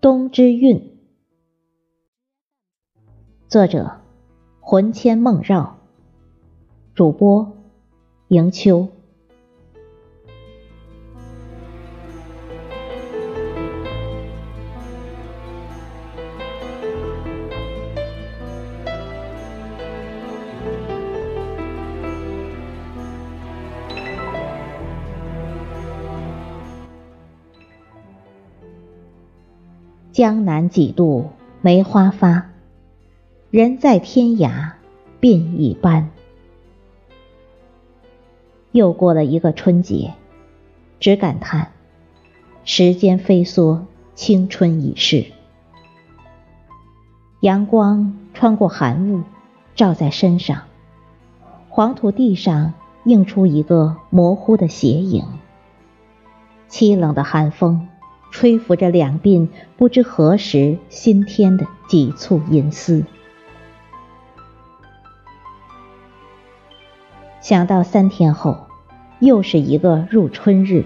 冬之韵，作者：魂牵梦绕，主播：迎秋。江南几度梅花发，人在天涯鬓已斑。又过了一个春节，只感叹时间飞梭，青春已逝。阳光穿过寒雾，照在身上，黄土地上映出一个模糊的斜影。凄冷的寒风。吹拂着两鬓不知何时新添的几簇银丝，想到三天后又是一个入春日，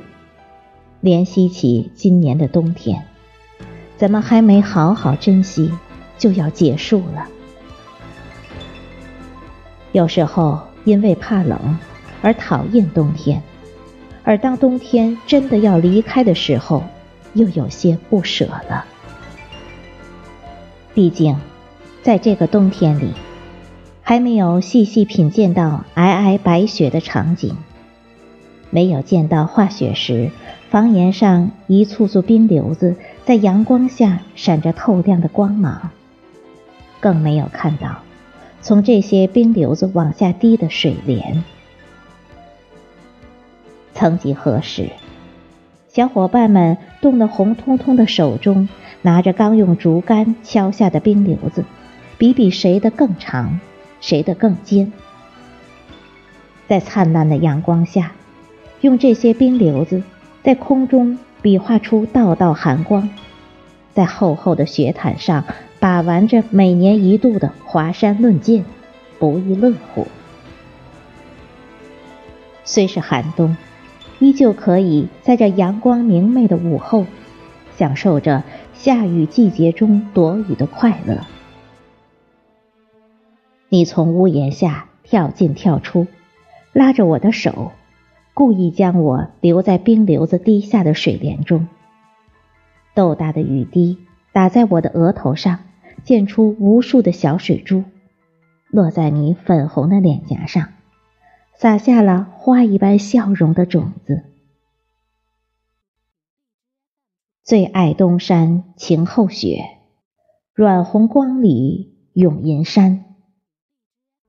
怜惜起今年的冬天，怎么还没好好珍惜就要结束了？有时候因为怕冷而讨厌冬天，而当冬天真的要离开的时候。又有些不舍了。毕竟，在这个冬天里，还没有细细品鉴到皑皑白雪的场景，没有见到化雪时房檐上一簇簇冰瘤子在阳光下闪着透亮的光芒，更没有看到从这些冰瘤子往下滴的水莲。曾几何时。小伙伴们冻得红彤彤的手中，拿着刚用竹竿敲下的冰瘤子，比比谁的更长，谁的更尖。在灿烂的阳光下，用这些冰瘤子在空中比划出道道寒光，在厚厚的雪毯上把玩着每年一度的华山论剑，不亦乐乎。虽是寒冬。依旧可以在这阳光明媚的午后，享受着下雨季节中躲雨的快乐。你从屋檐下跳进跳出，拉着我的手，故意将我留在冰流子滴下的水帘中。豆大的雨滴打在我的额头上，溅出无数的小水珠，落在你粉红的脸颊上。撒下了花一般笑容的种子。最爱东山晴后雪，软红光里涌银山。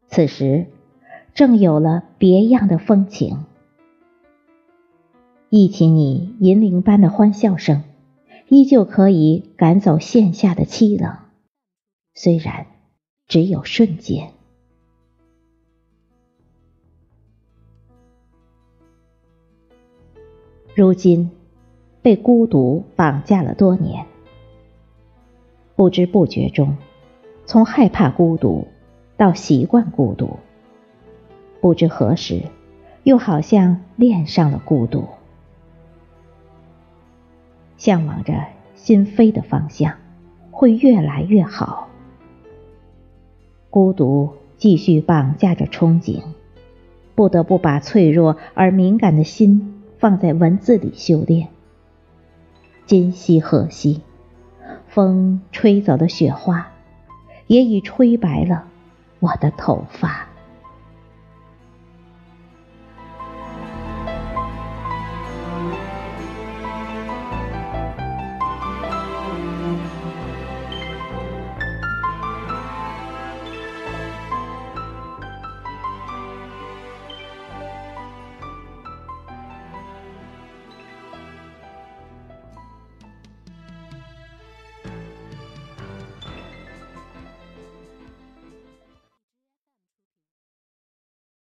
此时正有了别样的风情。忆起你银铃般的欢笑声，依旧可以赶走线下的凄冷，虽然只有瞬间。如今，被孤独绑架了多年，不知不觉中，从害怕孤独到习惯孤独，不知何时，又好像恋上了孤独，向往着心飞的方向会越来越好。孤独继续绑架着憧憬，不得不把脆弱而敏感的心。放在文字里修炼。今夕何夕？风吹走的雪花，也已吹白了我的头发。